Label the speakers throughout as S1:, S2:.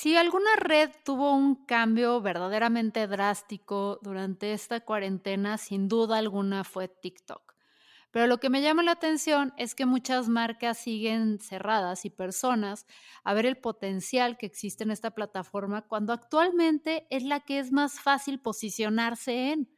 S1: Si alguna red tuvo un cambio verdaderamente drástico durante esta cuarentena, sin duda alguna fue TikTok. Pero lo que me llama la atención es que muchas marcas siguen cerradas y personas a ver el potencial que existe en esta plataforma cuando actualmente es la que es más fácil posicionarse en.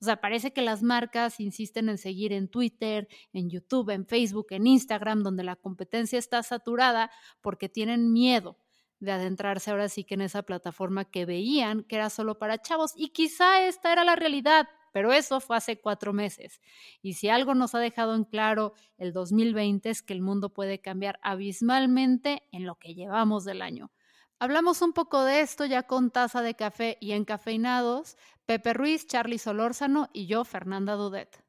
S1: O sea, parece que las marcas insisten en seguir en Twitter, en YouTube, en Facebook, en Instagram, donde la competencia está saturada porque tienen miedo de adentrarse ahora sí que en esa plataforma que veían que era solo para chavos. Y quizá esta era la realidad, pero eso fue hace cuatro meses. Y si algo nos ha dejado en claro el 2020 es que el mundo puede cambiar abismalmente en lo que llevamos del año. Hablamos un poco de esto ya con taza de café y encafeinados, Pepe Ruiz, Charlie Solórzano y yo, Fernanda Dudet.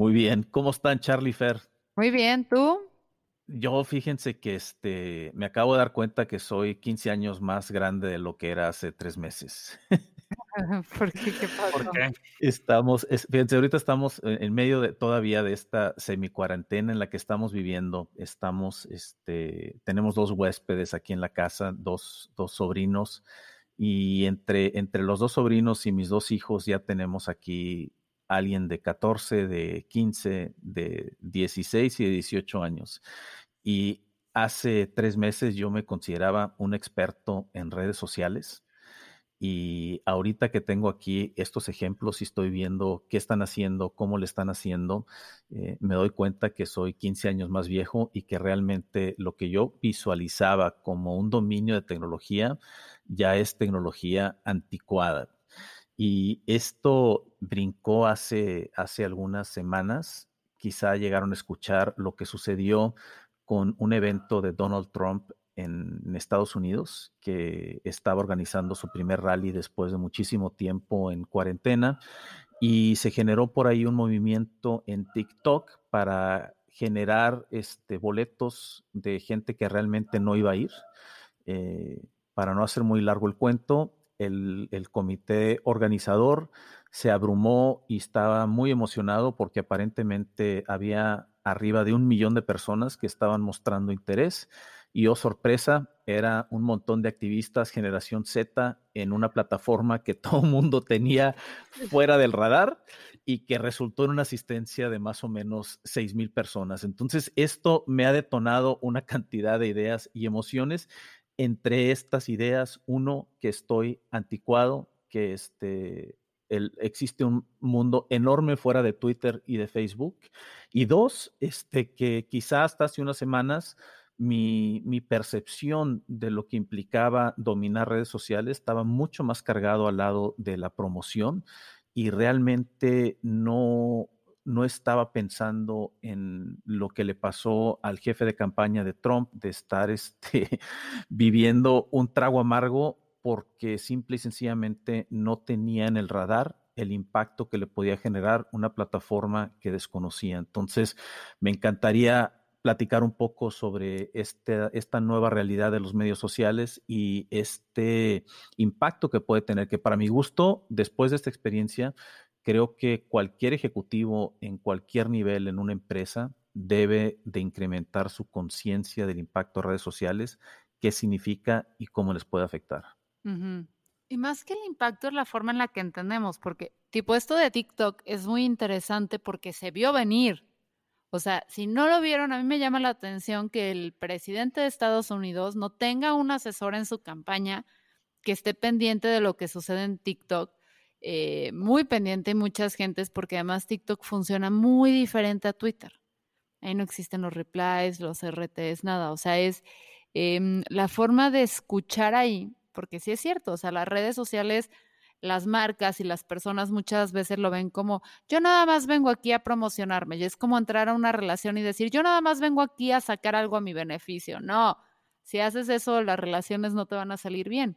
S2: Muy bien, ¿cómo están Charlie Fer?
S1: Muy bien, ¿tú?
S2: Yo fíjense que este, me acabo de dar cuenta que soy 15 años más grande de lo que era hace tres meses.
S1: ¿Por qué? ¿Qué pasó?
S2: Estamos, fíjense, ahorita estamos en medio de todavía de esta semi-cuarentena en la que estamos viviendo. Estamos, este, tenemos dos huéspedes aquí en la casa, dos, dos sobrinos, y entre, entre los dos sobrinos y mis dos hijos ya tenemos aquí alguien de 14, de 15, de 16 y de 18 años. Y hace tres meses yo me consideraba un experto en redes sociales. Y ahorita que tengo aquí estos ejemplos y estoy viendo qué están haciendo, cómo le están haciendo, eh, me doy cuenta que soy 15 años más viejo y que realmente lo que yo visualizaba como un dominio de tecnología ya es tecnología anticuada. Y esto brincó hace, hace algunas semanas. Quizá llegaron a escuchar lo que sucedió con un evento de Donald Trump en, Estados Unidos, que estaba organizando su primer rally después de muchísimo tiempo en cuarentena. Y se generó por ahí un movimiento en TikTok para generar este, boletos de gente que realmente no iba a ir. Eh, para no hacer muy largo el cuento, el, comité organizador se abrumó y estaba muy emocionado porque aparentemente había arriba de un millón de personas que estaban mostrando interés y oh sorpresa, era un montón de activistas generación Z en una plataforma que todo el mundo tenía fuera del radar y que resultó en una asistencia de más o menos seis mil personas. Entonces, esto me ha detonado una cantidad de ideas y emociones entre estas ideas, uno, que estoy anticuado, que este, el, existe un mundo enorme fuera de Twitter y de Facebook, y dos, este, que quizás hasta hace unas semanas mi, mi, percepción de lo que implicaba dominar redes sociales estaba mucho más cargado al lado de la promoción y realmente no, no estaba pensando en lo que le pasó al jefe de campaña de Trump, de estar este, viviendo un trago amargo porque simple y sencillamente no tenía en el radar el impacto que le podía generar una plataforma que desconocía. Entonces, me encantaría platicar un poco sobre este, esta nueva realidad de los medios sociales y este impacto que puede tener, que para mi gusto, después de esta experiencia, creo que cualquier ejecutivo en cualquier nivel en una empresa debe de incrementar su conciencia del impacto de redes sociales, qué significa y cómo les puede afectar.
S1: Y más que el impacto es la forma en la que entendemos, porque tipo esto de TikTok es muy interesante porque se vio venir. O sea, si no lo vieron, a mí me llama la atención que el presidente de Estados Unidos no tenga un asesor en su campaña que esté pendiente de lo que sucede en TikTok eh, muy pendiente muchas gentes porque además TikTok funciona muy diferente a Twitter. Ahí no existen los replies, los RTs, nada. O sea, es em, la forma de escuchar ahí, porque sí es cierto, o sea, las redes sociales, las marcas y las personas muchas veces lo ven como, yo nada más vengo aquí a promocionarme, y es como entrar a una relación y decir, yo nada más vengo aquí a sacar algo a mi beneficio. No, si haces eso, las relaciones no te van a salir bien.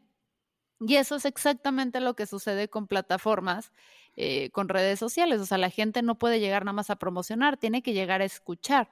S1: Y eso es exactamente lo que sucede con plataformas, eh, con redes sociales. O sea, la gente no puede llegar nada más a promocionar, tiene que llegar a escuchar.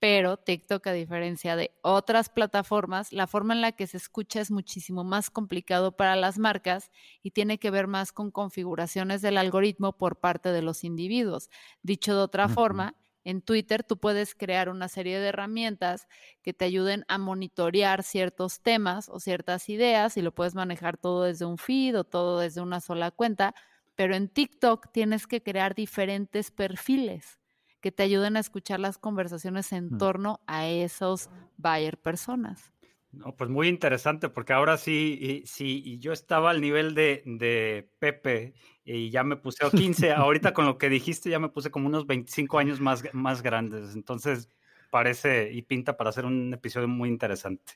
S1: pero TikTok, a diferencia de otras plataformas, la forma en la que se escucha es muchísimo más complicado para las marcas y tiene que ver más con configuraciones del algoritmo por parte de los individuos. Dicho de otra forma, en Twitter tú puedes crear una serie de herramientas que te ayuden a monitorear ciertos temas o ciertas ideas y lo puedes manejar todo desde un feed o todo desde una sola cuenta, pero en TikTok tienes que crear diferentes perfiles que te ayuden a escuchar las conversaciones en mm. torno a esos buyer personas.
S3: No, pues muy interesante, porque ahora sí, sí, yo estaba al nivel de, de Pepe y ya me puse a 15, ahorita con lo que dijiste ya me puse como unos 25 años más, más grandes, entonces parece y pinta para hacer un episodio muy interesante.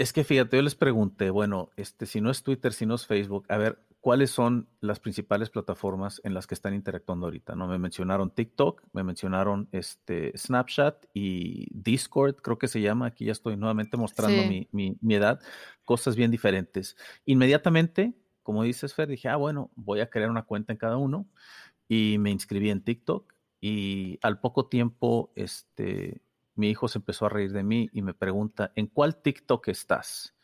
S2: Es que fíjate, yo les pregunté, bueno, este, si no es Twitter, si no es Facebook, a ver, ¿cuáles son las principales plataformas en las que están interactuando ahorita? ¿no? Me mencionaron TikTok, me mencionaron este, Snapchat y Discord, creo que se llama, aquí ya estoy nuevamente mostrando mi, mi, edad, cosas bien diferentes. Inmediatamente, como dices, Fer, dije, ah, bueno, voy a crear una cuenta en cada uno y me inscribí en TikTok y al poco tiempo, este mi hijo se empezó a reír de mí y me pregunta, ¿en cuál TikTok estás?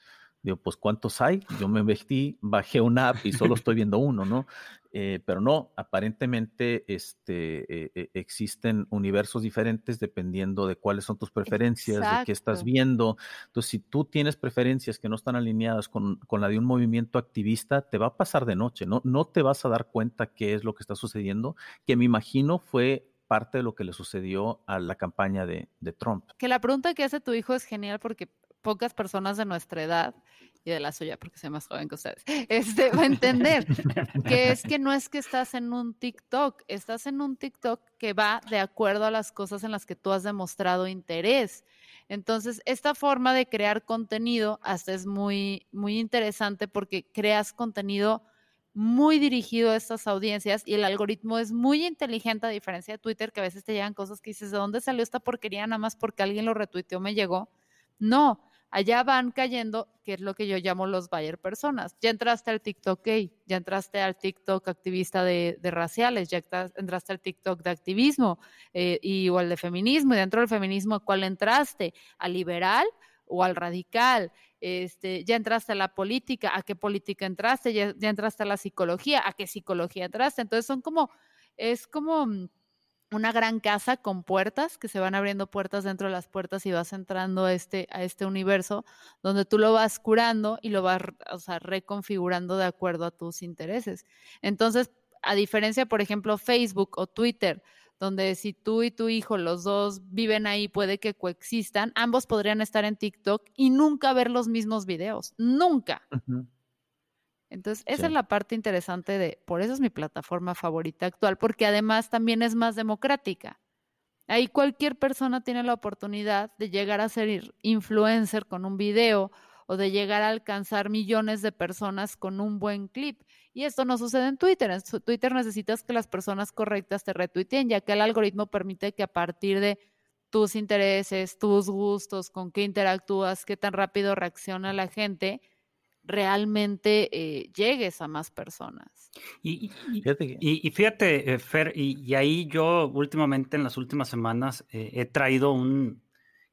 S2: Digo, pues ¿cuántos hay? Yo me vestí, bajé una app y solo estoy viendo uno, ¿no? Eh, pero no, aparentemente este, eh, eh, existen universos diferentes dependiendo de cuáles son tus preferencias, de qué estás viendo. Entonces, si tú tienes preferencias que no están alineadas con, con, la de un movimiento activista, te va a pasar de noche, ¿no? No te vas a dar cuenta qué es lo que está sucediendo, que me imagino fue parte de lo que le sucedió a la campaña de, Trump.
S1: Que la pregunta que hace tu hijo es genial porque pocas personas de nuestra edad y de la suya, porque soy más joven que ustedes, este, va a entender que es que no es que estás en un TikTok, estás en un TikTok que va de acuerdo a las cosas en las que tú has demostrado interés. Entonces, esta forma de crear contenido hasta es muy, muy interesante porque creas contenido muy dirigido a estas audiencias y el algoritmo es muy inteligente a diferencia de Twitter, que a veces te llegan cosas que dices, ¿de dónde salió esta porquería? Nada más porque alguien lo retuiteó me llegó. No, allá van cayendo, que es lo que yo llamo los buyer personas. Ya entraste al TikTok gay, ya entraste al TikTok activista de, raciales, ya entraste al TikTok de activismo eh, y, o al de feminismo, y dentro del feminismo, ¿a cuál entraste? ¿Al liberal o al radical? Este, ya entraste a la política, a qué política entraste, ya, entraste a la psicología, a qué psicología entraste. Entonces son como, es como mm, una gran casa con puertas, que se van abriendo puertas dentro de las puertas y vas entrando a este, a este universo donde tú lo vas curando y lo vas reconfigurando de acuerdo a tus intereses. Entonces, a diferencia, por ejemplo, Facebook o Twitter, donde si tú y tu hijo, los dos viven ahí, puede que coexistan, ambos podrían estar en TikTok y nunca ver los mismos videos, nunca. Entonces, esa es la parte interesante de, por eso es mi plataforma favorita actual, porque además también es más democrática. Ahí cualquier persona tiene la oportunidad de llegar a ser influencer con un video o de llegar a alcanzar millones de personas con un buen clip. Y esto no sucede en Twitter. En Twitter necesitas que las personas correctas te retuiteen, ya que el algoritmo permite que a partir de tus intereses, tus gustos, con qué interactúas, qué tan rápido reacciona la gente, realmente eh, llegues a más personas.
S3: Y, fíjate, eh, Fer, y, ahí yo últimamente, en las últimas semanas, eh, he traído un,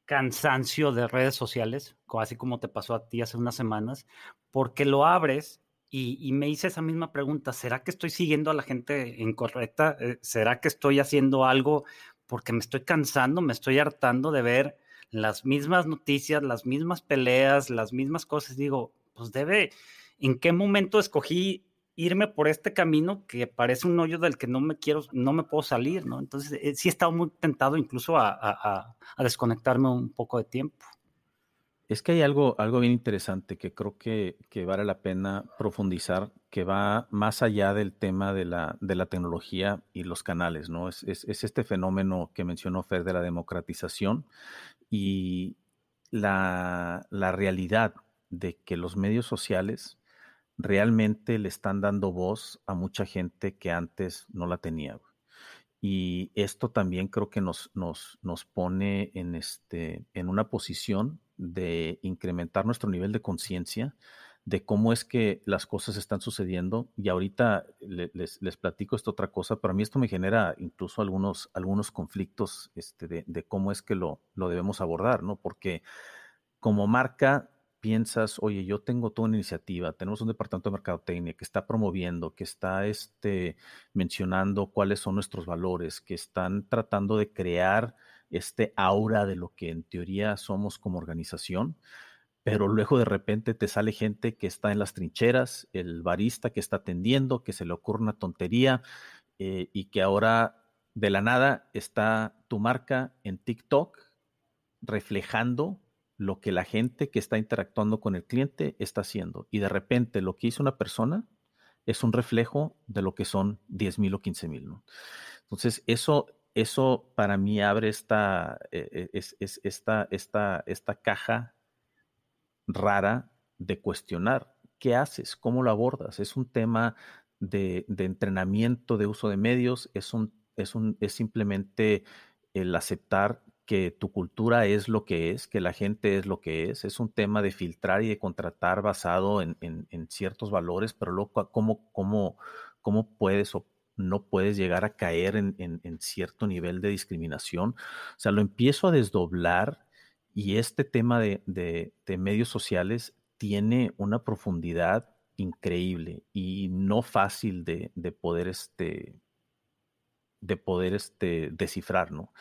S3: cansancio de redes sociales, así como te pasó a ti hace unas semanas, porque lo abres y, me hice esa misma pregunta, ¿será que estoy siguiendo a la gente incorrecta? Eh, ¿Será que estoy haciendo algo porque me estoy cansando, me estoy hartando de ver las mismas noticias, las mismas peleas, las mismas cosas? Digo, pues debe, ¿en qué momento escogí irme por este camino que parece un hoyo del que no me quiero, no me puedo salir, ¿no? Entonces, eh, sí he estado muy tentado incluso a, desconectarme un poco de tiempo.
S2: Es que hay algo, algo bien interesante que creo que, vale la pena profundizar, que va más allá del tema de la, de la tecnología y los canales, ¿no? Es, es, este fenómeno que mencionó Fer de la democratización y la, la realidad de que los medios sociales realmente le están dando voz a mucha gente que antes no la tenía. Y esto también creo que nos, nos, nos pone en, este, en una posición de incrementar nuestro nivel de conciencia de cómo es que las cosas están sucediendo. Y ahorita les, les, platico esta otra cosa. Para mí esto me genera incluso algunos, algunos conflictos este, de, de, cómo es que lo, lo debemos abordar, ¿no? Porque como marca piensas, oye, yo tengo toda una iniciativa, tenemos un departamento de mercadotecnia que está promoviendo, que está este, mencionando cuáles son nuestros valores, que están tratando de crear este aura de lo que en teoría somos como organización, pero luego de repente te sale gente que está en las trincheras, el barista que está atendiendo, que se le ocurre una tontería eh, y que ahora de la nada está tu marca en TikTok reflejando lo que la gente que está interactuando con el cliente está haciendo. Y de repente lo que hizo una persona es un reflejo de lo que son 10 mil o 15 mil. ¿no? Entonces, eso, eso para mí abre esta, eh, eh, es, esta, esta, esta caja rara de cuestionar. ¿Qué haces? ¿Cómo lo abordas? Es un tema de, de entrenamiento de uso de medios, es, un, es, un, es simplemente el aceptar que tu cultura es lo que es, que la gente es lo que es. Es un tema de filtrar y de contratar basado en, ciertos valores, pero luego cómo, cómo, cómo puedes o no puedes llegar a caer en, cierto nivel de discriminación. O sea, lo empiezo a desdoblar y este tema de, medios sociales tiene una profundidad increíble y no fácil de, poder este de poder este descifrar, ¿no?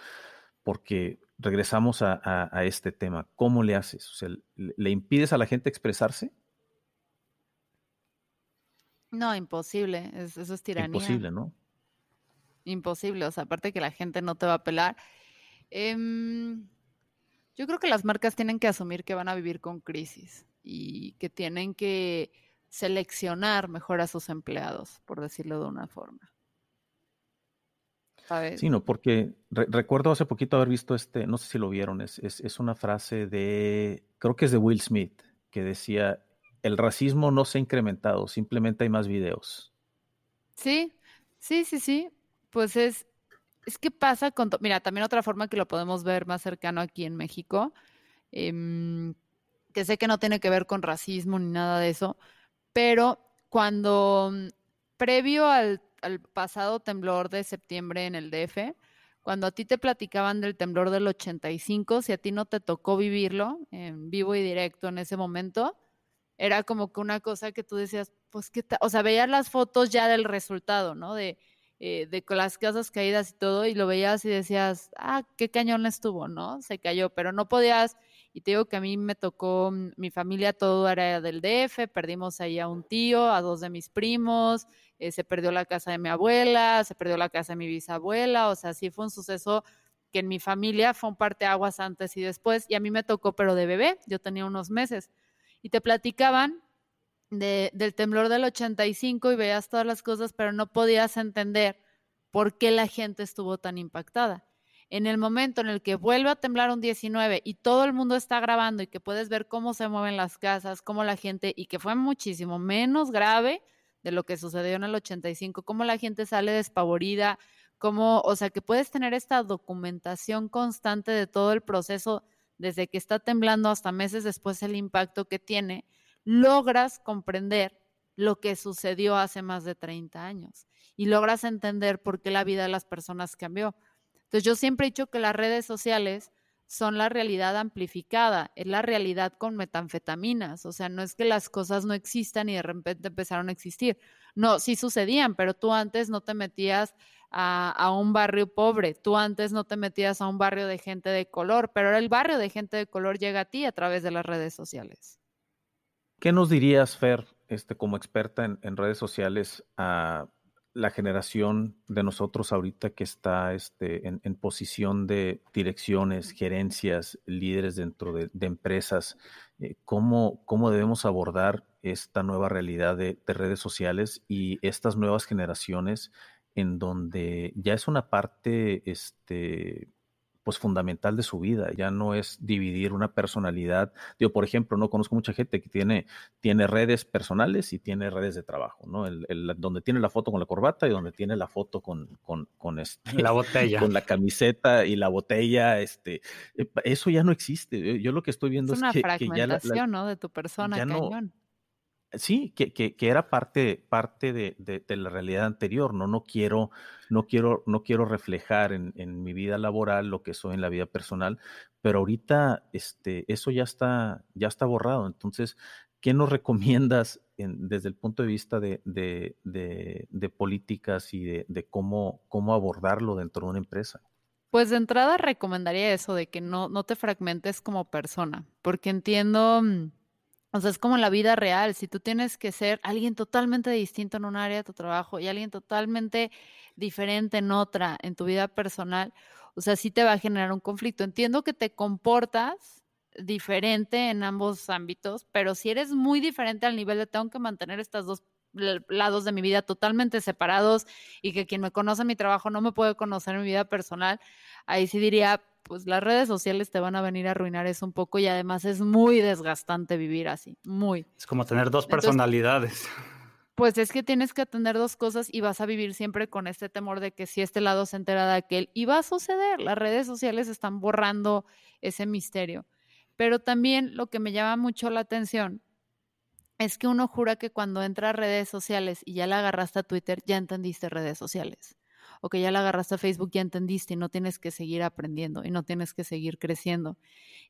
S2: Porque regresamos a, este tema. ¿Cómo le haces? O sea, ¿le impides a la gente expresarse?
S1: No, imposible. eso es tiranía.
S2: Imposible, ¿no?
S1: Imposible. O sea, aparte que la gente no te va a apelar. Em, yo creo que las marcas tienen que asumir que van a vivir con crisis y que tienen que seleccionar mejor a sus empleados, por decirlo de una forma.
S2: Sí, no, porque recuerdo hace poquito haber visto este, no sé si lo vieron, es, es, una frase de, creo que es de Will Smith, que decía, el racismo no se ha incrementado, simplemente hay más videos.
S1: Sí, sí, sí, sí. Pues es, es que pasa con, mira, también otra forma que lo podemos ver más cercano aquí en México, em, que sé que no tiene que ver con racismo ni nada de eso, pero cuando mm, previo al al pasado temblor de septiembre en el DF, cuando a ti te platicaban del temblor del 85, si a ti no te tocó vivirlo en vivo y directo en ese momento, era como que una cosa que tú decías, pues qué tal, o sea, veías las fotos ya del resultado, ¿no? De, eh, de las casas caídas y todo, y lo veías y decías, ah, qué cañón estuvo, ¿no? Se cayó, pero no podías, y te digo que a mí me tocó, mm, mi familia todo era del DF, perdimos ahí a un tío, a dos de mis primos, eh, se perdió la casa de mi abuela, se perdió la casa de mi bisabuela, o sea, sí fue un suceso que en mi familia fue un parteaguas antes y después, y a mí me tocó, pero de bebé, yo tenía unos meses, y te platicaban de, del temblor del 85 y veías todas las cosas, pero no podías entender por qué la gente estuvo tan impactada. En el momento en el que vuelve a temblar un 19 y todo el mundo está grabando y que puedes ver cómo se mueven las casas, cómo la gente, y que fue muchísimo menos grave de lo que sucedió en el 85, cómo la gente sale despavorida, cómo, o sea, que puedes tener esta documentación constante de todo el proceso desde que está temblando hasta meses después el impacto que tiene, logras comprender lo que sucedió hace más de 30 años y logras entender por qué la vida de las personas cambió. Entonces yo siempre he dicho que las redes sociales son la realidad amplificada, es la realidad con metanfetaminas, o sea, no es que las cosas no existan y de repente empezaron a existir. No, sí sucedían, pero tú antes no te metías a, un barrio pobre, tú antes no te metías a un barrio de gente de color, pero ahora el barrio de gente de color llega a ti a través de las redes sociales.
S2: ¿Qué nos dirías, Fer, este, como experta en, en redes sociales, a la generación de nosotros ahorita que está este, en, posición de direcciones, gerencias, líderes dentro de, empresas, eh, ¿cómo, ¿cómo, debemos abordar esta nueva realidad de, de, redes sociales y estas nuevas generaciones en donde ya es una parte este, pues fundamental de su vida, ya no es dividir una personalidad. Yo, por ejemplo, no conozco mucha gente que tiene, tiene redes personales y tiene redes de trabajo, ¿no? El, donde tiene la foto con la corbata y donde tiene la foto con, con, con este,
S3: la botella.
S2: Con la camiseta y la botella, este, eh, eso ya no existe. Yo lo que estoy viendo es,
S1: una fragmentación, ¿no? De tu persona, cañón.
S2: Sí, que, que, que, era parte, parte de, de, la realidad anterior, ¿no? No quiero, no quiero, no quiero reflejar en, en, mi vida laboral lo que soy en la vida personal, pero ahorita este, eso ya está, ya está borrado. Entonces, ¿qué nos recomiendas en, desde el punto de vista de, de, de políticas y de, cómo, cómo abordarlo dentro de una empresa?
S1: Pues de entrada recomendaría eso de que no, no te fragmentes como persona, porque entiendo mm, o sea, es como la vida real. Si tú tienes que ser alguien totalmente distinto en un área de tu trabajo y alguien totalmente diferente en otra, en tu vida personal, o sea, sí te va a generar un conflicto. Entiendo que te comportas diferente en ambos ámbitos, pero si eres muy diferente al nivel de tengo que mantener estos dos lados de mi vida totalmente separados y que quien me conoce en mi trabajo no me puede conocer en mi vida personal, ahí sí diría, pues las redes sociales te van a venir a arruinar eso un poco y además es muy desgastante vivir así, muy.
S3: Es como tener dos personalidades.
S1: pues es que tienes que atender dos cosas y vas a vivir siempre con este temor de que si este lado se entera de aquel, y va a suceder, las redes sociales están borrando ese misterio. Pero también lo que me llama mucho la atención es que uno jura que cuando entra a redes sociales y ya la agarraste a Twitter, ya entendiste redes sociales o que ya la agarraste a Facebook, ya entendiste y no tienes que seguir aprendiendo y no tienes que seguir creciendo.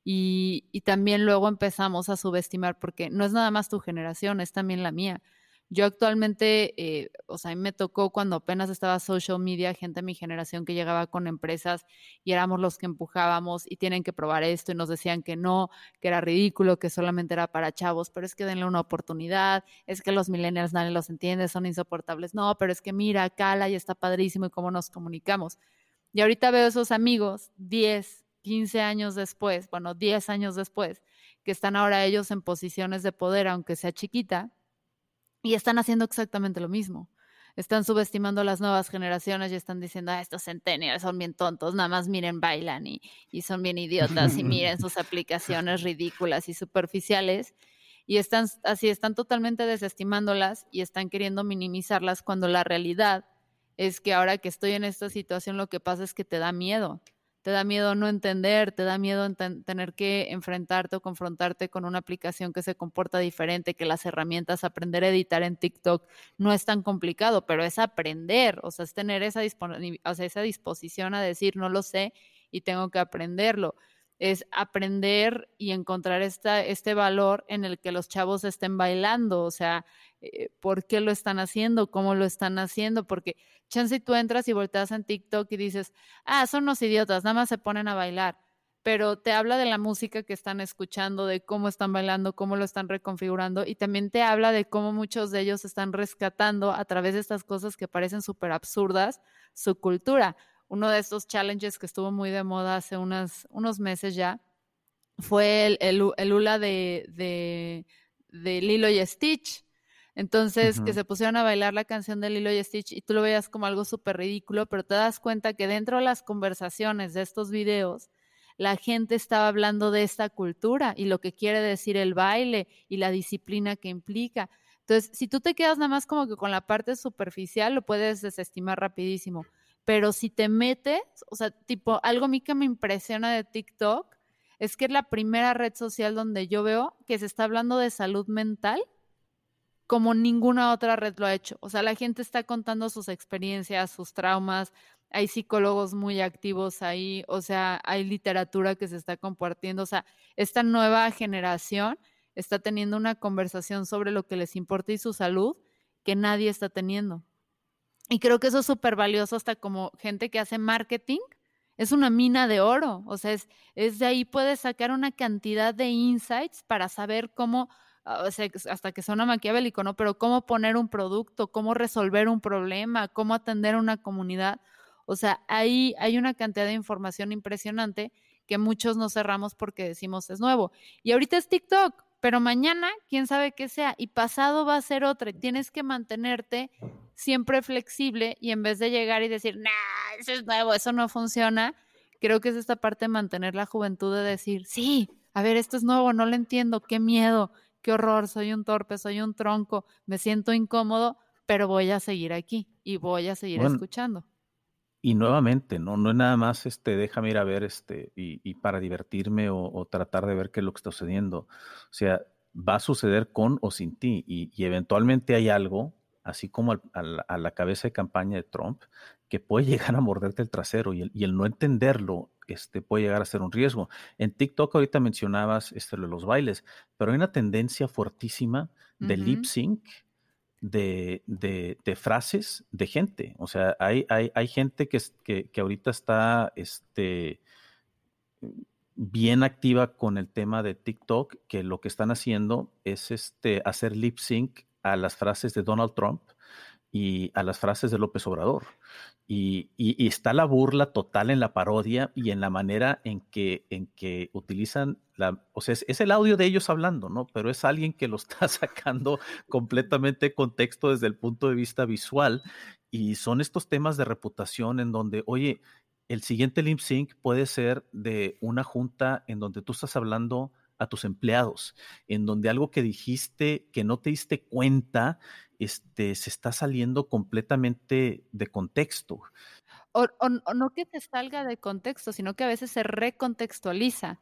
S1: Y, y también luego empezamos a subestimar, porque no es nada más tu generación, es también la mía. Yo actualmente, eh, o sea, a mí me tocó cuando apenas estaba social media, gente de mi generación que llegaba con empresas y éramos los que empujábamos y tienen que probar esto y nos decían que no, que era ridículo, que solamente era para chavos, pero es que denle una oportunidad, es que los millennials nadie los entiende, son insoportables. No, pero es que mira, cala y está padrísimo y cómo nos comunicamos. Y ahorita veo esos amigos 10, 15 años después, bueno, 10 años después, que están ahora ellos en posiciones de poder, aunque sea chiquita, y están haciendo exactamente lo mismo. Están subestimando a las nuevas generaciones y están diciendo, ah, estos centennials son bien tontos, nada más miren, bailan y, y son bien idiotas y miren sus aplicaciones ridículas y superficiales. Y están así, están totalmente desestimándolas y están queriendo minimizarlas cuando la realidad es que ahora que estoy en esta situación lo que pasa es que te da miedo te da miedo no entender, te da miedo tener que enfrentarte o confrontarte con una aplicación que se comporta diferente, que las herramientas, aprender a editar en TikTok no es tan complicado, pero es aprender, o sea, es tener esa, disposición a decir, no lo sé y tengo que aprenderlo es aprender y encontrar este valor en el que los chavos estén bailando, o sea, eh, por qué lo están haciendo, cómo lo están haciendo, porque chance tú entras y volteas en TikTok y dices, ah, son unos idiotas, nada más se ponen a bailar, pero te habla de la música que están escuchando, de cómo están bailando, cómo lo están reconfigurando y también te habla de cómo muchos de ellos están rescatando a través de estas cosas que parecen súper absurdas su cultura. Uno de estos challenges que estuvo muy de moda hace unos meses ya fue el, el, hula de, de, Lilo y Stitch. Entonces, que se pusieron a bailar la canción de Lilo y Stitch y tú lo veías como algo súper ridículo, pero te das cuenta que dentro de las conversaciones de estos videos, la gente estaba hablando de esta cultura y lo que quiere decir el baile y la disciplina que implica. Entonces, si tú te quedas nada más como que con la parte superficial, lo puedes desestimar rapidísimo pero si te metes, o sea, tipo, algo a mí que me impresiona de TikTok es que es la primera red social donde yo veo que se está hablando de salud mental como ninguna otra red lo ha hecho. O sea, la gente está contando sus experiencias, sus traumas, hay psicólogos muy activos ahí, o sea, hay literatura que se está compartiendo, o sea, esta nueva generación está teniendo una conversación sobre lo que les importa y su salud que nadie está teniendo. Y creo que eso es súper valioso hasta como gente que hace marketing. Es una mina de oro. O sea, es, de ahí puedes sacar una cantidad de insights para saber cómo, hasta que suena maquiavélico, ¿no? Pero cómo poner un producto, cómo resolver un problema, cómo atender a una comunidad. O sea, ahí hay una cantidad de información impresionante que muchos nos cerramos porque decimos es nuevo. Y ahorita es TikTok, pero mañana, quién sabe qué sea, y pasado va a ser otra. Tienes que mantenerte siempre flexible y en vez de llegar y decir, nah, eso es nuevo, eso no funciona, creo que es esta parte de mantener la juventud de decir, sí, a ver, esto es nuevo, no lo entiendo, qué miedo, qué horror, soy un torpe, soy un tronco, me siento incómodo, pero voy a seguir aquí y voy a seguir escuchando.
S2: Y nuevamente, ¿no? No es nada más este, déjame ir a ver este, y, para divertirme o, o, tratar de ver qué es lo que está sucediendo. O sea, va a suceder con o sin ti y, eventualmente hay algo, así como a, la, cabeza de campaña de Trump, que puede llegar a morderte el trasero y el, no entenderlo este, puede llegar a ser un riesgo. En TikTok ahorita mencionabas este, los bailes, pero hay una tendencia fuertísima de lip sync de, frases de gente. O sea, hay, hay, hay gente que, que, que, ahorita está este, bien activa con el tema de TikTok, que lo que están haciendo es este, hacer lip sync a las frases de Donald Trump y a las frases de López Obrador. Y, está la burla total en la parodia y en la manera en que, en que utilizan la, o sea, es, el audio de ellos hablando, ¿no? Pero es alguien que lo está sacando completamente contexto desde el punto de vista visual. Y son estos temas de reputación en donde, oye, el siguiente lip sync puede ser de una junta en donde tú estás hablando a tus empleados, en donde algo que dijiste que no te diste cuenta, este, se está saliendo completamente de contexto.
S1: O, no que te salga de contexto, sino que a veces se recontextualiza.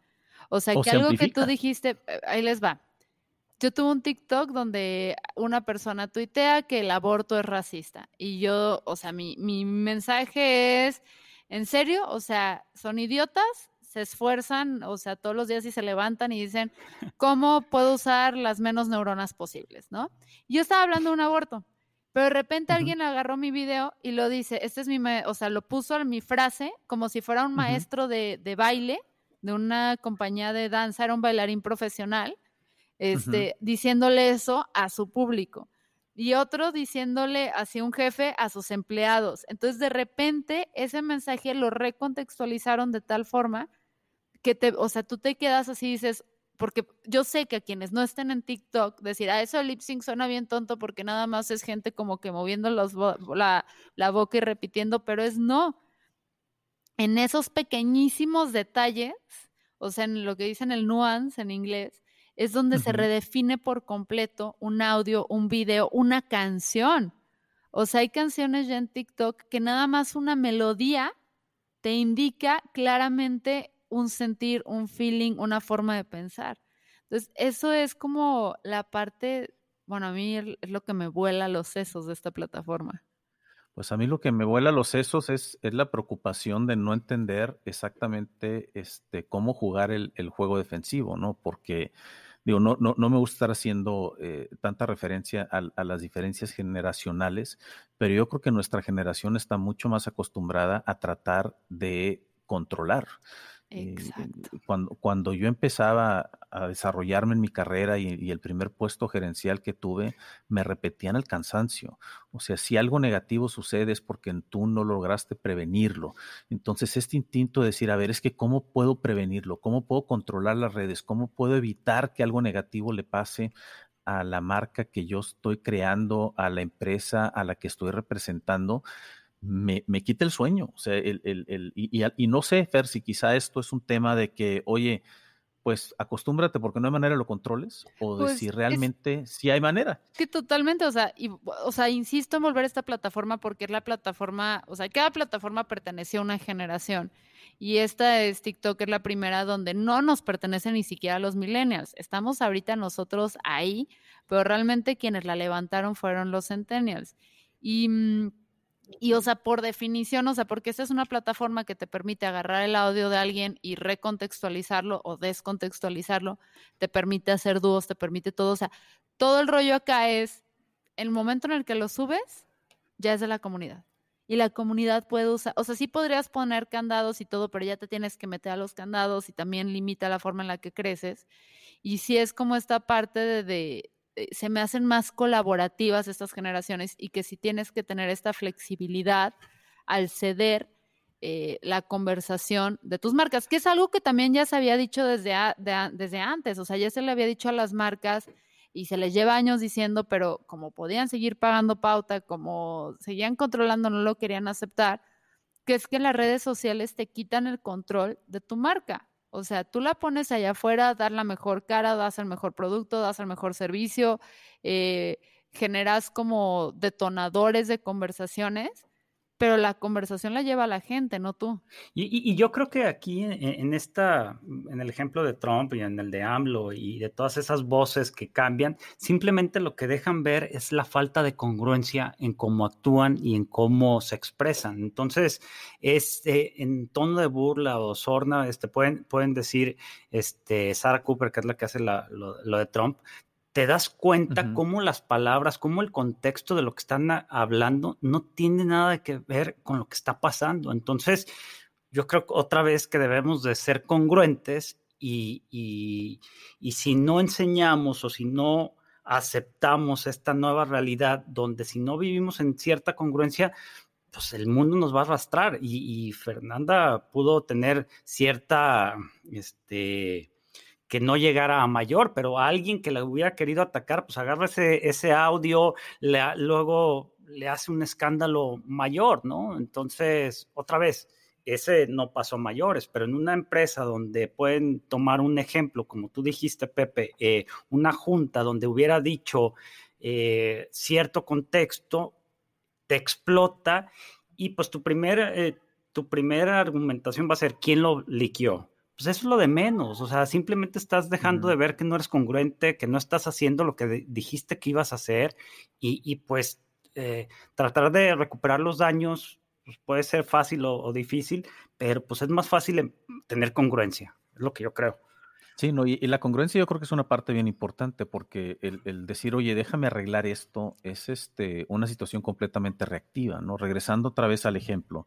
S1: O sea, que algo que tú dijiste, eh, ahí les va. Yo tuve un TikTok donde una persona tuitea que el aborto es racista. Y yo, o sea, mi, mi mensaje es, ¿En serio? O sea, son idiotas, se esfuerzan, o sea, todos los días y se levantan y dicen, ¿cómo puedo usar las menos neuronas posibles? ¿No? Yo estaba hablando de un aborto, pero de repente alguien agarró mi video y lo dice, este es mi, o sea, lo puso en mi frase como si fuera un maestro de, de, baile de una compañía de danza, era un bailarín profesional, este, diciéndole eso a su público y otro diciéndole así un jefe a sus empleados. Entonces, de repente, ese mensaje lo recontextualizaron de tal forma que te, o sea, tú te quedas así y dices, porque yo sé que a quienes no estén en TikTok, decir, ah, eso de lip sync suena bien tonto porque nada más es gente como que moviendo los, la, la boca y repitiendo, pero es no. En esos pequeñísimos detalles, o sea, en lo que dicen el nuance en inglés, es donde se redefine por completo un audio, un video, una canción. O sea, hay canciones ya en TikTok que nada más una melodía te indica claramente un sentir, un feeling, una forma de pensar. Entonces, eso es como la parte, bueno, a mí es lo que me vuela los sesos de esta plataforma.
S2: Pues a mí lo que me vuela los sesos es, es la preocupación de no entender exactamente este, cómo jugar el, el juego defensivo, ¿no? Porque Digo, no, no, no me gusta estar haciendo eh, tanta referencia a, las diferencias generacionales, pero yo creo que nuestra generación está mucho más acostumbrada a tratar de controlar. Eh, cuando, cuando yo empezaba a desarrollarme en mi carrera y, el primer puesto gerencial que tuve, me repetían el cansancio. O sea, si algo negativo sucede es porque tú no lograste prevenirlo. Entonces, este instinto de decir, a ver, es que cómo puedo prevenirlo, cómo puedo controlar las redes, cómo puedo evitar que algo negativo le pase a la marca que yo estoy creando, a la empresa a la que estoy representando, me, me quita el sueño. O sea, el, el, y, y, no sé, Fer, si quizá esto es un tema de que, oye, pues acostúmbrate porque no hay manera de lo controles o de pues, si realmente si hay manera.
S1: Sí, totalmente, o sea, y, o sea, insisto en volver a esta plataforma porque es la plataforma, o sea, cada plataforma pertenece a una generación y esta es TikTok, es la primera donde no nos pertenece ni siquiera a los millennials. Estamos ahorita nosotros ahí, pero realmente quienes la levantaron fueron los centennials. Y mm, y, o sea, por definición, o sea, porque esta es una plataforma que te permite agarrar el audio de alguien y recontextualizarlo o descontextualizarlo, te permite hacer dúos, te permite todo. O sea, todo el rollo acá es el momento en el que lo subes, ya es de la comunidad. Y la comunidad puede usar, o sea, sí podrías poner candados y todo, pero ya te tienes que meter a los candados y también limita la forma en la que creces. Y sí es como esta parte de eh, se me hacen más colaborativas estas generaciones y que si tienes que tener esta flexibilidad al ceder eh, la conversación de tus marcas, que es algo que también ya se había dicho desde, desde antes, o sea, ya se le había dicho a las marcas y se les lleva años diciendo, pero como podían seguir pagando pauta, como seguían controlando, no lo querían aceptar, que es que las redes sociales te quitan el control de tu marca. O sea, tú la pones allá afuera, dar la mejor cara, das el mejor producto, das el mejor servicio, eh, generas como detonadores de conversaciones, pero la conversación la lleva la gente, no tú.
S3: Y, yo creo que aquí en, esta, en el ejemplo de Trump y en el de AMLO y de todas esas voces que cambian, simplemente lo que dejan ver es la falta de congruencia en cómo actúan y en cómo se expresan. Entonces, este, en tono de burla o sorna, este, pueden, pueden decir, este, Sarah Cooper, que es la que hace lo de Trump, te das cuenta cómo las palabras, cómo el contexto de lo que están hablando no tiene nada que ver con lo que está pasando. Entonces, yo creo otra vez que debemos de ser congruentes y, y si no enseñamos o si no aceptamos esta nueva realidad donde si no vivimos en cierta congruencia, pues el mundo nos va a arrastrar y, y Fernanda pudo tener cierta, este, que no llegara a mayor, pero a alguien que le hubiera querido atacar, pues agarra ese, audio, luego le hace un escándalo mayor, ¿no? Entonces, otra vez, ese no pasó a mayores, pero en una empresa donde pueden tomar un ejemplo, como tú dijiste, Pepe, eh, una junta donde hubiera dicho eh, cierto contexto, te explota y pues tu primera, eh, tu primera argumentación va a ser quién lo liqueó pues eso es lo de menos, o sea, simplemente estás dejando de ver que no eres congruente, que no estás haciendo lo que dijiste que ibas a hacer y, pues eh, tratar de recuperar los daños pues, puede ser fácil o, difícil, pero pues es más fácil tener congruencia, es lo que yo creo.
S2: Sí, no, y, la congruencia yo creo que es una parte bien importante porque el, decir, oye, déjame arreglar esto, es este, una situación completamente reactiva, ¿no? Regresando otra vez al ejemplo,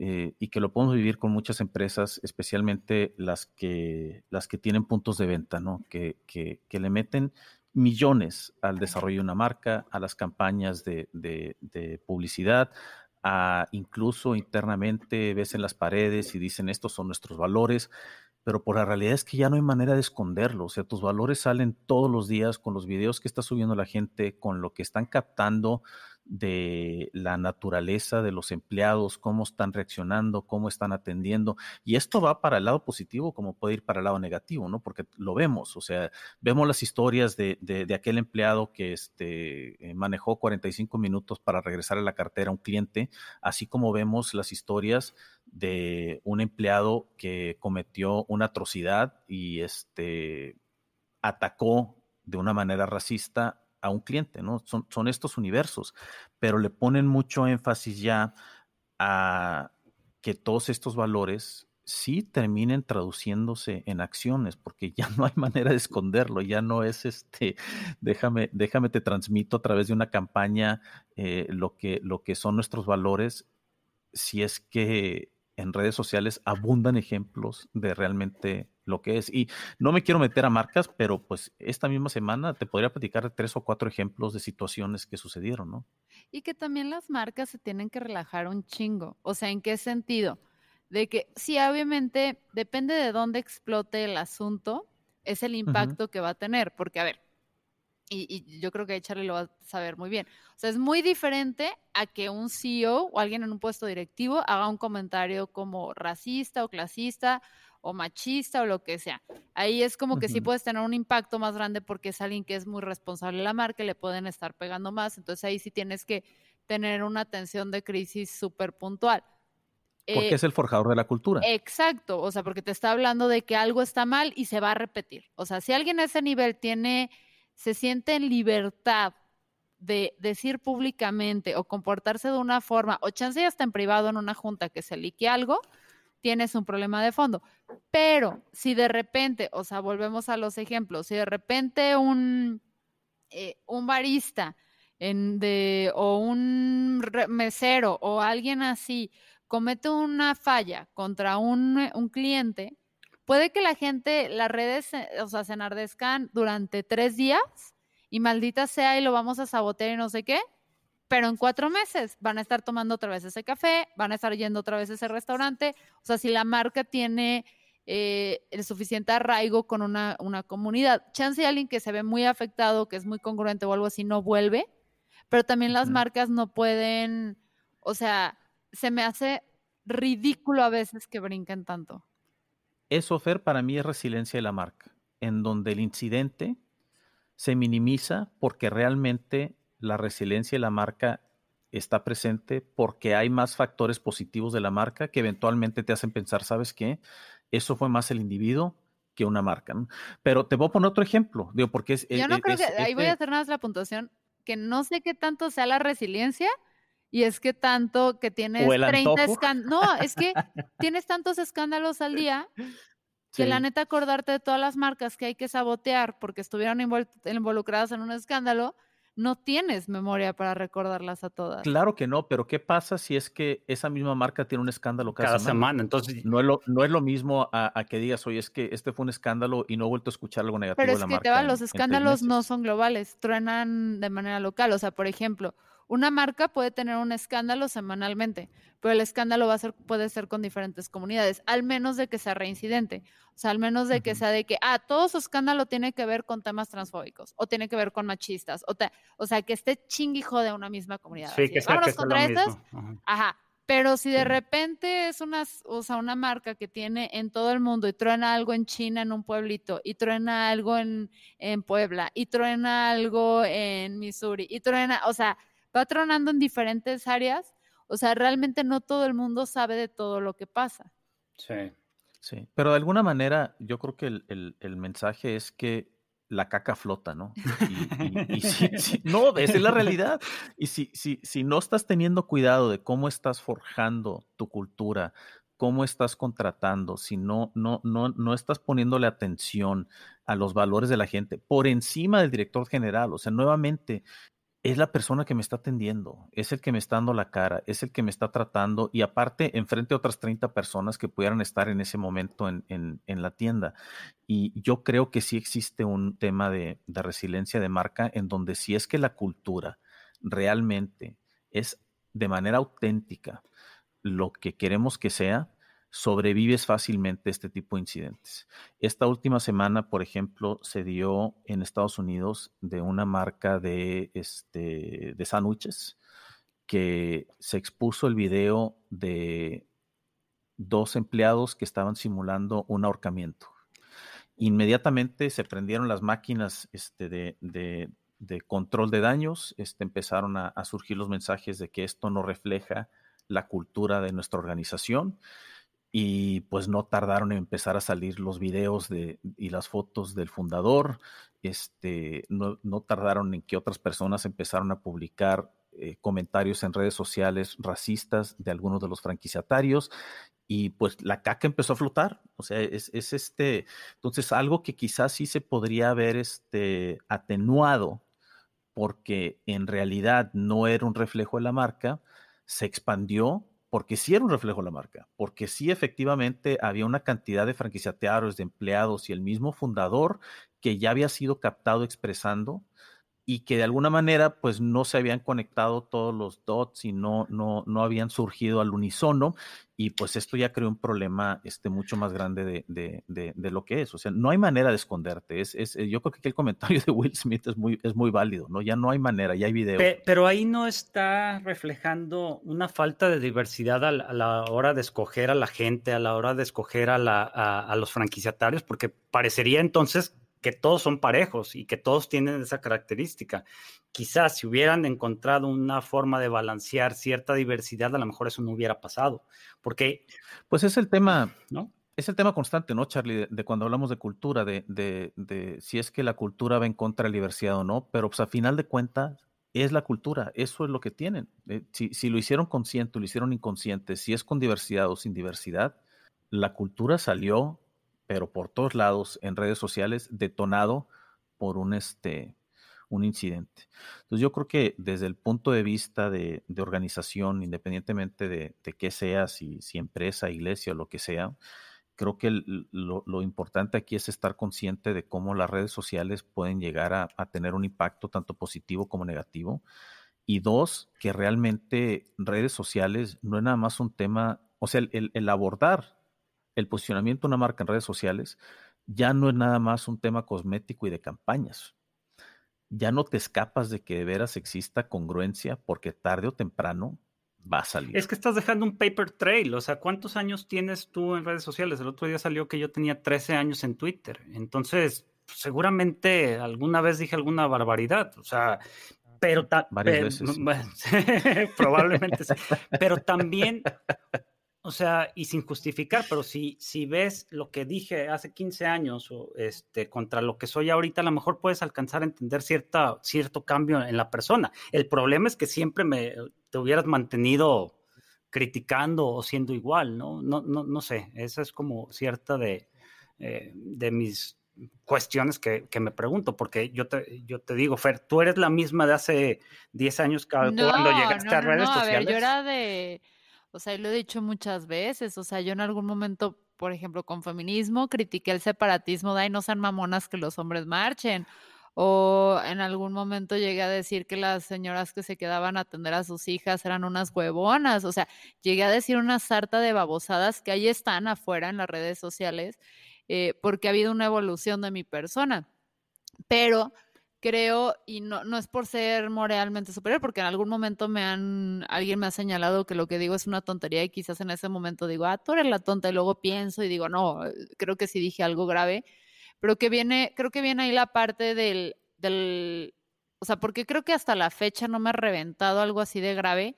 S2: eh, y que lo podemos vivir con muchas empresas, especialmente las que, las que tienen puntos de venta, ¿no? Que, que, que le meten millones al desarrollo de una marca, a las campañas de, de, de publicidad, a incluso internamente ves en las paredes y dicen estos son nuestros valores pero por la realidad es que ya no hay manera de esconderlo. O sea, tus valores salen todos los días con los videos que está subiendo la gente, con lo que están captando de la naturaleza de los empleados, cómo están reaccionando, cómo están atendiendo. Y esto va para el lado positivo como puede ir para el lado negativo, ¿no? Porque lo vemos, o sea, vemos las historias de, de, aquel empleado que este, eh, manejó 45 minutos para regresar a la cartera a un cliente, así como vemos las historias de un empleado que cometió una atrocidad y este, atacó de una manera racista a un cliente, ¿no? Son, son estos universos, pero le ponen mucho énfasis ya a que todos estos valores sí terminen traduciéndose en acciones, porque ya no hay manera de esconderlo, ya no es este, déjame, déjame te transmito a través de una campaña eh, lo, que, lo que son nuestros valores, si es que en redes sociales abundan ejemplos de realmente lo que es. Y no me quiero meter a marcas, pero pues esta misma semana te podría platicar tres o cuatro ejemplos de situaciones que sucedieron, ¿no?
S1: Y que también las marcas se tienen que relajar un chingo. O sea, ¿en qué sentido? De que sí, obviamente, depende de dónde explote el asunto, es el impacto que va a tener. Porque, a ver, y, yo creo que Charlie lo va a saber muy bien. O sea, es muy diferente a que un CEO o alguien en un puesto directivo haga un comentario como racista o clasista o machista o lo que sea. Ahí es como que sí puedes tener un impacto más grande porque es alguien que es muy responsable de la marca, le pueden estar pegando más. Entonces ahí sí tienes que tener una atención de crisis súper puntual.
S2: Porque eh, es el forjador de la cultura.
S1: Exacto, o sea, porque te está hablando de que algo está mal y se va a repetir. O sea, si alguien a ese nivel tiene se siente en libertad de decir públicamente o comportarse de una forma, o chance ya está en privado en una junta que se lique algo, tienes un problema de fondo. Pero si de repente, o sea, volvemos a los ejemplos, si de repente un, eh, un barista o un mesero o alguien así comete una falla contra un, un cliente, puede que la gente, las redes, o sea, se enardezcan durante tres días y maldita sea y lo vamos a sabotear y no sé qué, pero en cuatro meses van a estar tomando otra vez ese café, van a estar yendo otra vez a ese restaurante. O sea, si la marca tiene eh, el suficiente arraigo con una, una comunidad, chance de alguien que se ve muy afectado, que es muy congruente o algo así, no vuelve, pero también las marcas no pueden, o sea, se me hace ridículo a veces que brinquen tanto.
S2: Eso, Fer, para mí es resiliencia de la marca, en donde el incidente se minimiza porque realmente la resiliencia de la marca está presente porque hay más factores positivos de la marca que eventualmente te hacen pensar, ¿sabes qué? Eso fue más el individuo que una marca. Pero te voy a poner otro ejemplo, digo, porque es...
S1: Yo no creo que, ahí voy a hacer nada más la puntuación, que no sé qué tanto sea la resiliencia y es que tanto que tienes 30 escándalos. No, es que tienes tantos escándalos al día que la neta acordarte de todas las marcas que hay que sabotear porque estuvieron involucradas en un escándalo, no tienes memoria para recordarlas a todas.
S2: Claro que no, pero ¿qué pasa si es que esa misma marca tiene un escándalo cada, semana?
S3: Entonces,
S2: no es lo, no es lo mismo a, que digas, oye, es que este fue un escándalo y no he vuelto a escuchar algo negativo
S1: pero
S2: de la
S1: marca. Pero es que los escándalos no son globales, truenan de manera local. O sea, por ejemplo, una marca puede tener un escándalo semanalmente, pero el escándalo va a ser, puede ser con diferentes comunidades, al menos de que sea reincidente. O sea, al menos de que sea de que, ah, todo su escándalo tiene que ver con temas transfóbicos o tiene que ver con machistas. O, o sea, que esté chinguijo de una misma comunidad.
S3: Sí, que sea, Vámonos contra estas.
S1: Ajá. Pero si de repente es una, o sea, una marca que tiene en todo el mundo y truena algo en China, en un pueblito, y truena algo en, en Puebla, y truena algo en Missouri, y truena, o sea, va tronando en diferentes áreas. O sea, realmente no todo el mundo sabe de todo lo que pasa.
S3: Sí.
S2: Sí, pero de alguna manera yo creo que el, mensaje es que la caca flota, ¿no? Y, no, esa es la realidad. Y si, si, si no estás teniendo cuidado de cómo estás forjando tu cultura, cómo estás contratando, si no, no, no, no estás poniéndole atención a los valores de la gente por encima del director general, o sea, nuevamente, es la persona que me está atendiendo, es el que me está dando la cara, es el que me está tratando y aparte enfrente a otras 30 personas que pudieran estar en ese momento en, la tienda. Y yo creo que sí existe un tema de, de, resiliencia de marca en donde si es que la cultura realmente es de manera auténtica lo que queremos que sea, sobrevives fácilmente este tipo de incidentes. Esta última semana, por ejemplo, se dio en Estados Unidos de una marca de, este, de sándwiches que se expuso el video de dos empleados que estaban simulando un ahorcamiento. Inmediatamente se prendieron las máquinas este, de, control de daños, este, empezaron a surgir los mensajes de que esto no refleja la cultura de nuestra organización y pues no tardaron en empezar a salir los videos de, y las fotos del fundador, este, no, tardaron en que otras personas empezaron a publicar eh, comentarios en redes sociales racistas de algunos de los franquiciatarios y pues la caca empezó a flotar, o sea, es, este, entonces algo que quizás sí se podría haber este, atenuado porque en realidad no era un reflejo de la marca, se expandió porque sí era un reflejo de la marca, porque sí efectivamente había una cantidad de franquiciatarios, de empleados y el mismo fundador que ya había sido captado expresando y que de alguna manera pues no se habían conectado todos los dots y no, no, no habían surgido al unísono y pues esto ya creó un problema este, mucho más grande de, de, de, lo que es. O sea, no hay manera de esconderte. Es, es, yo creo que el comentario de Will Smith es muy, es muy válido, ¿no? Ya no hay manera, ya hay video.
S3: Pero, ahí no está reflejando una falta de diversidad a la, hora de escoger a la gente, a la hora de escoger a, la, a los franquiciatarios, porque parecería entonces que todos son parejos y que todos tienen esa característica. Quizás si hubieran encontrado una forma de balancear cierta diversidad, a lo mejor eso no hubiera pasado. Porque.
S2: Pues es el tema, ¿no? Es el tema constante, ¿no, Charlie? De, cuando hablamos de cultura, de, de, si es que la cultura va en contra de la diversidad o no, pero pues a final de cuentas es la cultura, eso es lo que tienen. Eh, si, si, lo hicieron consciente, lo hicieron inconsciente, si es con diversidad o sin diversidad, la cultura salió pero por todos lados en redes sociales, detonado por un, este, un incidente. Entonces yo creo que desde el punto de vista de, organización, independientemente de, de qué sea, si, si, empresa, iglesia o lo que sea, creo que lo, importante aquí es estar consciente de cómo las redes sociales pueden llegar a, tener un impacto tanto positivo como negativo. Y dos, que realmente redes sociales no es nada más un tema, o sea, el, el abordar el posicionamiento de una marca en redes sociales ya no es nada más un tema cosmético y de campañas. Ya no te escapas de que de veras exista congruencia porque tarde o temprano va a salir.
S3: Es que estás dejando un paper trail, o sea, ¿cuántos años tienes tú en redes sociales? El otro día salió que yo tenía 13 años en Twitter, entonces seguramente alguna vez dije alguna barbaridad, o sea, pero
S2: varias veces.
S3: probablemente sí. Pero también, o sea, y sin justificar, pero si, si ves lo que dije hace 15 años o este, contra lo que soy ahorita, a lo mejor puedes alcanzar a entender cierta, cierto cambio en la persona. El problema es que siempre me, te hubieras mantenido criticando o siendo igual, ¿no? No, no, no sé, esa es como cierta de, eh, de mis cuestiones que, me pregunto, porque yo te, yo te digo, Fer, tú eres la misma de hace 10 años cuando llegaste a redes sociales. A ver,
S1: yo era de, o sea, lo he dicho muchas veces, o sea, yo en algún momento, por ejemplo, con feminismo, critiqué el separatismo de ahí no sean mamonas que los hombres marchen. O en algún momento llegué a decir que las señoras que se quedaban a atender a sus hijas eran unas huevonas. O sea, llegué a decir una sarta de babosadas que ahí están afuera en las redes sociales eh, porque ha habido una evolución de mi persona. Pero creo, y no, no es por ser moralmente superior, porque en algún momento me han, alguien me ha señalado que lo que digo es una tontería y quizás en ese momento digo, ah, tú eres la tonta, y luego pienso y digo, no, creo que sí dije algo grave, pero que viene, creo que viene ahí la parte del, del, o sea, porque creo que hasta la fecha no me ha reventado algo así de grave,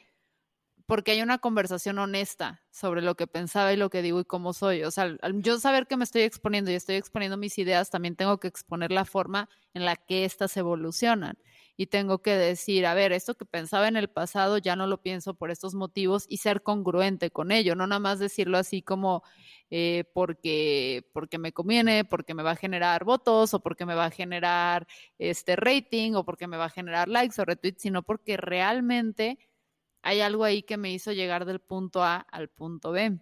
S1: porque hay una conversación honesta sobre lo que pensaba y lo que digo y cómo soy. O sea, al yo saber que me estoy exponiendo y estoy exponiendo mis ideas, también tengo que exponer la forma en la que éstas evolucionan. Y tengo que decir, a ver, esto que pensaba en el pasado ya no lo pienso por estos motivos y ser congruente con ello, no nada más decirlo así como eh, porque, porque me conviene, porque me va a generar votos o porque me va a generar este rating o porque me va a generar likes o retweets, sino porque realmente hay algo ahí que me hizo llegar del punto A al punto B.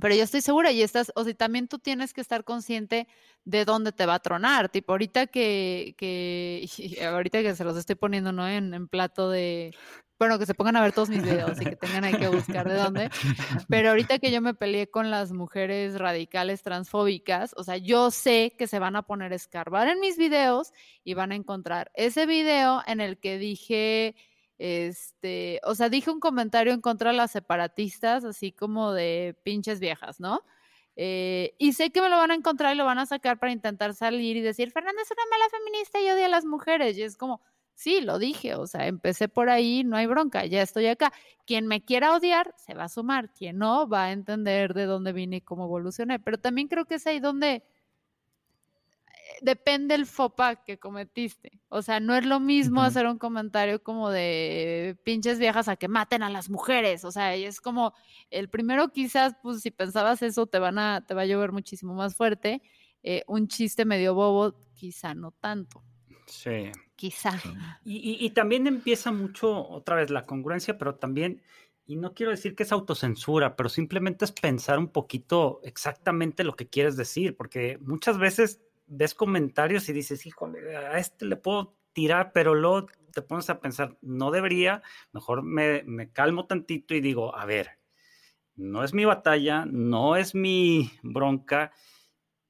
S1: Pero yo estoy segura y estás, o sea, también tú tienes que estar consciente de dónde te va a tronar. Tipo, ahorita que, que ahorita que se los estoy poniendo, ¿no? En, plato de, bueno, que se pongan a ver todos mis videos y que tengan que buscar de dónde. Pero ahorita que yo me peleé con las mujeres radicales transfóbicas, o sea, yo sé que se van a poner a escarbar en mis videos y van a encontrar ese video en el que dije este, o sea, dije un comentario en contra de las separatistas, así como de pinches viejas, ¿no? Eh, y sé que me lo van a encontrar y lo van a sacar para intentar salir y decir, Fernanda es una mala feminista y odia a las mujeres. Y es como, sí, lo dije, o sea, empecé por ahí, no hay bronca, ya estoy acá. Quien me quiera odiar, se va a sumar. Quien no, va a entender de dónde vine y cómo evolucioné. Pero también creo que es ahí donde depende el fopa que cometiste. O sea, no es lo mismo hacer un comentario como de pinches viejas a que maten a las mujeres. O sea, es como el primero quizás, pues si pensabas eso, te van a, te va a llover muchísimo más fuerte. Eh, un chiste medio bobo, quizá no tanto.
S3: Sí.
S1: Quizá.
S3: Y, y, también empieza mucho, otra vez, la congruencia, pero también, y no quiero decir que es autocensura, pero simplemente es pensar un poquito exactamente lo que quieres decir, porque muchas veces ves comentarios y dices, híjole, a este le puedo tirar, pero luego te pones a pensar, no debería, mejor me, me calmo tantito y digo, a ver, no es mi batalla, no es mi bronca,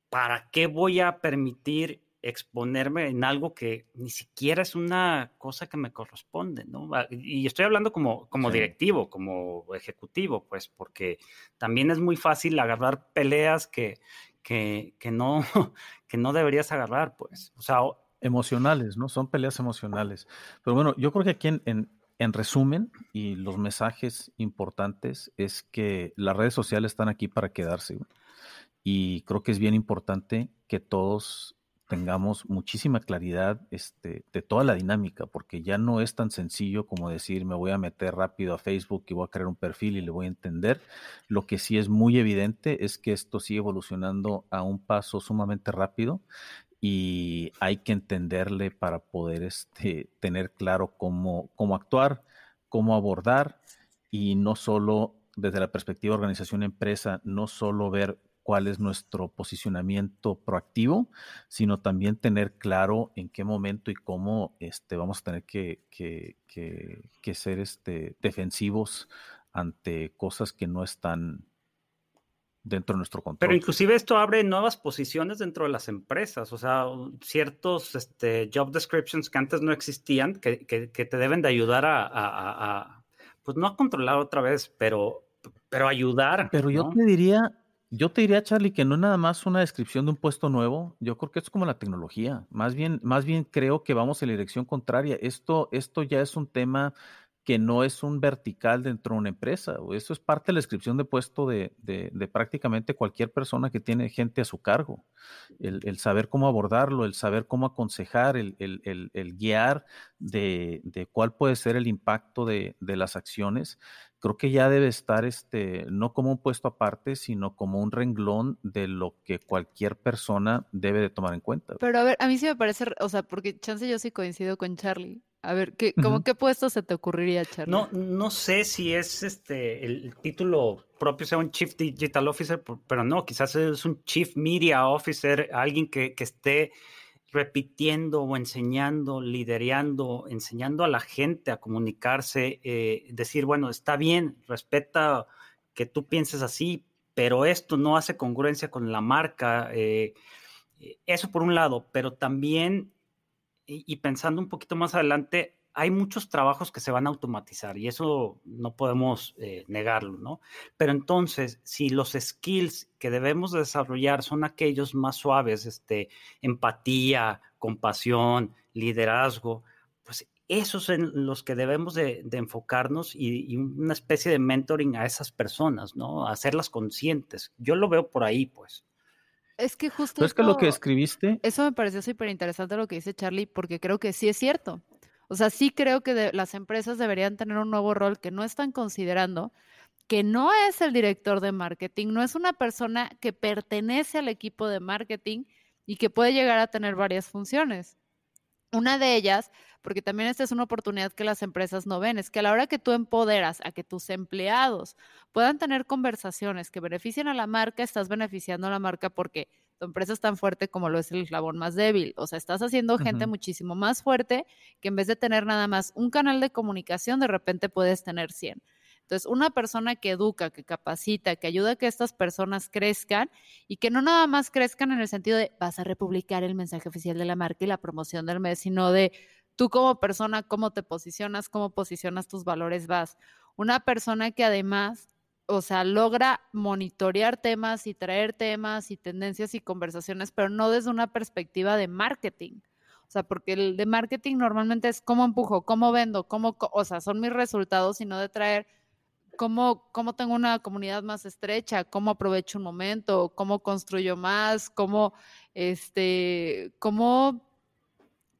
S3: ¿para qué voy a permitir exponerme en algo que ni siquiera es una cosa que me corresponde, ¿no? Ah, y estoy hablando como, como directivo, como ejecutivo, pues, porque también es muy fácil agarrar peleas que, que, no, que no deberías agarrar, pues. O sea,
S2: emocionales, ¿no? Son peleas emocionales. Pero bueno, yo creo que aquí en, en, resumen y los mensajes importantes es que las redes sociales están aquí para quedarse. Y creo que es bien importante que todos tengamos muchísima claridad este, de toda la dinámica, porque ya no es tan sencillo como decir me voy a meter rápido a Facebook y voy a crear un perfil y le voy a entender. Lo que sí es muy evidente es que esto sigue evolucionando a un paso sumamente rápido y hay que entenderle para poder este, tener claro cómo, cómo actuar, cómo abordar y no solo desde la perspectiva organización-empresa, no solo ver cuál es nuestro posicionamiento proactivo, sino también tener claro en qué momento y cómo este, vamos a tener que, que, ser este, defensivos ante cosas que no están dentro de nuestro control.
S3: Pero inclusive esto abre nuevas posiciones dentro de las empresas, o sea, ciertos este, job descriptions que antes no existían, que, te deben de ayudar a, pues no a controlar otra vez, pero, pero ayudar.
S2: Pero yo te diría Yo te diría, Charlie, que no es nada más una descripción de un puesto nuevo. Yo creo que es como la tecnología. Más bien, más bien creo que vamos en la dirección contraria. Esto, esto ya es un tema que no es un vertical dentro de una empresa. Eso es parte de la descripción de puesto de, prácticamente cualquier persona que tiene gente a su cargo. El, saber cómo abordarlo, el saber cómo aconsejar, el, guiar de, cuál puede ser el impacto de, las acciones. Creo que ya debe estar este, no como un puesto aparte, sino como un renglón de lo que cualquier persona debe de tomar en cuenta.
S1: Pero a ver, a mí sí me parece, o sea, porque chance yo sí coincido con Charlie a ver, ¿qué, ¿cómo qué puesto se te ocurriría, Charlie?
S3: No, no sé si es este el título propio sea un Chief Digital Officer, pero no, quizás es un Chief Media Officer, alguien que, esté repitiendo o enseñando, liderando, enseñando a la gente a comunicarse, eh, decir, bueno, está bien, respeta que tú pienses así, pero esto no hace congruencia con la marca. Eh, eso por un lado, pero también y, pensando un poquito más adelante, hay muchos trabajos que se van a automatizar y eso no podemos eh, negarlo, ¿no? Pero entonces, si los skills que debemos desarrollar son aquellos más suaves, este, empatía, compasión, liderazgo, pues esos son los que debemos de, enfocarnos y, y, una especie de mentoring a esas personas, ¿no? Hacerlas conscientes. Yo lo veo por ahí, pues.
S1: Es que justo.
S2: es que lo que escribiste.
S1: Eso me pareció súper interesante lo que dice Charlie, porque creo que sí es cierto. O sea, sí creo que las empresas deberían tener un nuevo rol que no están considerando, que no es el director de marketing, no es una persona que pertenece al equipo de marketing y que puede llegar a tener varias funciones. Una de ellas, porque también esta es una oportunidad que las empresas no ven, es que a la hora que tú empoderas a que tus empleados puedan tener conversaciones que beneficien a la marca, estás beneficiando a la marca porque tu empresa es tan fuerte como lo es el eslabón más débil. O sea, estás haciendo gente muchísimo más fuerte que en vez de tener nada más un canal de comunicación, de repente puedes tener 100. Entonces, una persona que educa, que capacita, que ayuda a que estas personas crezcan y que no nada más crezcan en el sentido de vas a republicar el mensaje oficial de la marca y la promoción del mes, sino de tú como persona, cómo te posicionas, cómo posicionas tus valores, vas. Una persona que además, o sea, logra monitorear temas y traer temas y tendencias y conversaciones, pero no desde una perspectiva de marketing. O sea, porque el de marketing normalmente es cómo empujo, cómo vendo, cómo, o sea, son mis resultados, sino de traer cómo, cómo tengo una comunidad más estrecha, cómo aprovecho un momento, cómo construyo más, cómo, este, cómo,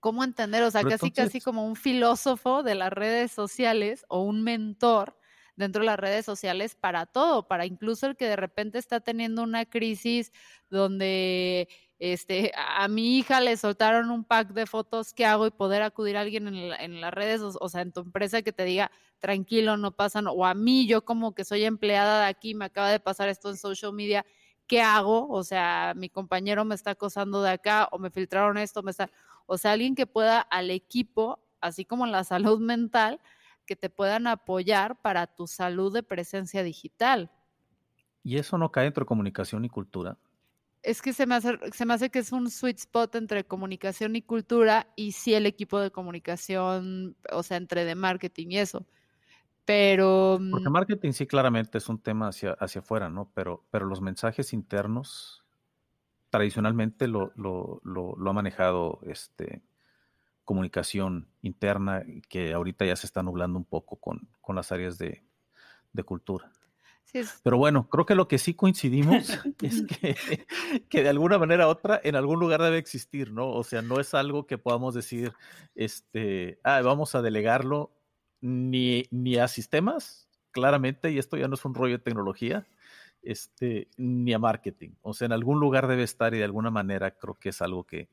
S1: cómo entender, o sea, casi, casi como un filósofo de las redes sociales o un mentor dentro de las redes sociales para todo, para incluso el que de repente está teniendo una crisis donde este, a mi hija le soltaron un pack de fotos, ¿qué hago? Y poder acudir a alguien en, las redes, o, sea, en tu empresa que te diga, tranquilo, no pasa, o a mí, yo como que soy empleada de aquí, me acaba de pasar esto en social media, ¿qué hago? O sea, mi compañero me está acosando de acá, o me filtraron esto, me está, o sea, alguien que pueda al equipo, así como en la salud mental, que te puedan apoyar para tu salud de presencia digital.
S2: ¿Y eso no cae entre comunicación y cultura?
S1: es que se me, hace, se me hace que es un sweet spot entre comunicación y cultura y sí el equipo de comunicación, o sea, entre de marketing y eso. Pero...
S2: Porque mm marketing sí claramente es un tema hacia, hacia afuera, ¿no? Pero, pero los mensajes internos tradicionalmente lo, lo, lo, ha manejado este, comunicación interna que ahorita ya se está nublando un poco con, con las áreas de, de cultura. Pero bueno, creo que lo que sí coincidimos es que, de alguna manera u otra en algún lugar debe existir, ¿no? O sea, no es algo que podamos decir, este, ah, vamos a delegarlo ni, ni a sistemas, claramente, y esto ya no es un rollo de tecnología, este, ni a marketing. O sea, en algún lugar debe estar y de alguna manera creo que es algo que,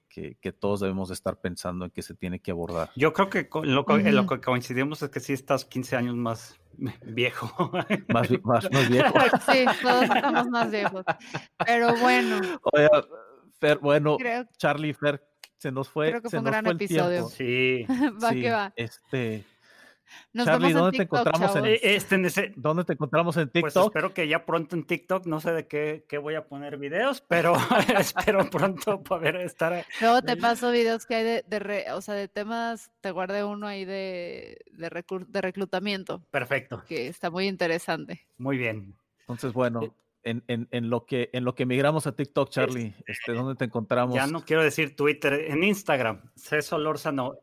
S2: todos debemos estar pensando en que se tiene que abordar.
S3: Yo creo que lo, en lo que coincidimos es que sí estás 15 años más viejo.
S2: Más, viejo.
S1: Sí, todos estamos más viejos. Pero bueno.
S2: Oye, Fer, bueno, Charlie, Fer, se nos fue.
S1: Creo que
S2: fue
S1: un gran episodio.
S3: Sí.
S1: va que va.
S2: Este Charlie, ¿dónde te encontramos en,
S3: este,
S2: ¿dónde te encontramos en
S3: pues
S2: TikTok?
S3: espero que ya pronto en TikTok, no sé de qué, qué voy a poner videos, pero espero pronto poder estar.
S1: Luego te paso videos que hay de, de o sea, de temas, te guardé uno ahí de, de, de reclutamiento.
S3: Perfecto.
S1: Que está muy interesante.
S3: Muy bien.
S2: Entonces, bueno, en, en, en, lo que, en lo que migramos a TikTok, Charlie, este, ¿dónde te encontramos?
S3: Ya no quiero decir Twitter, en Instagram, César Lórzano.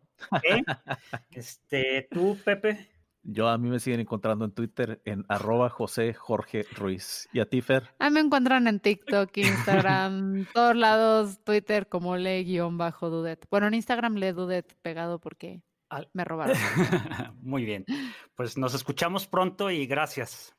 S3: ¿Eh? este, ¿Tú, Pepe?
S2: Yo a mí me siguen encontrando en Twitter en arroba José Jorge Ruiz. ¿Y a ti, Fer?
S1: A mí me encuentran en TikTok, Instagram, todos lados, Twitter como le-dudet. Bueno, en Instagram le dudet pegado porque me robaron.
S3: Muy bien. Pues nos escuchamos pronto y gracias.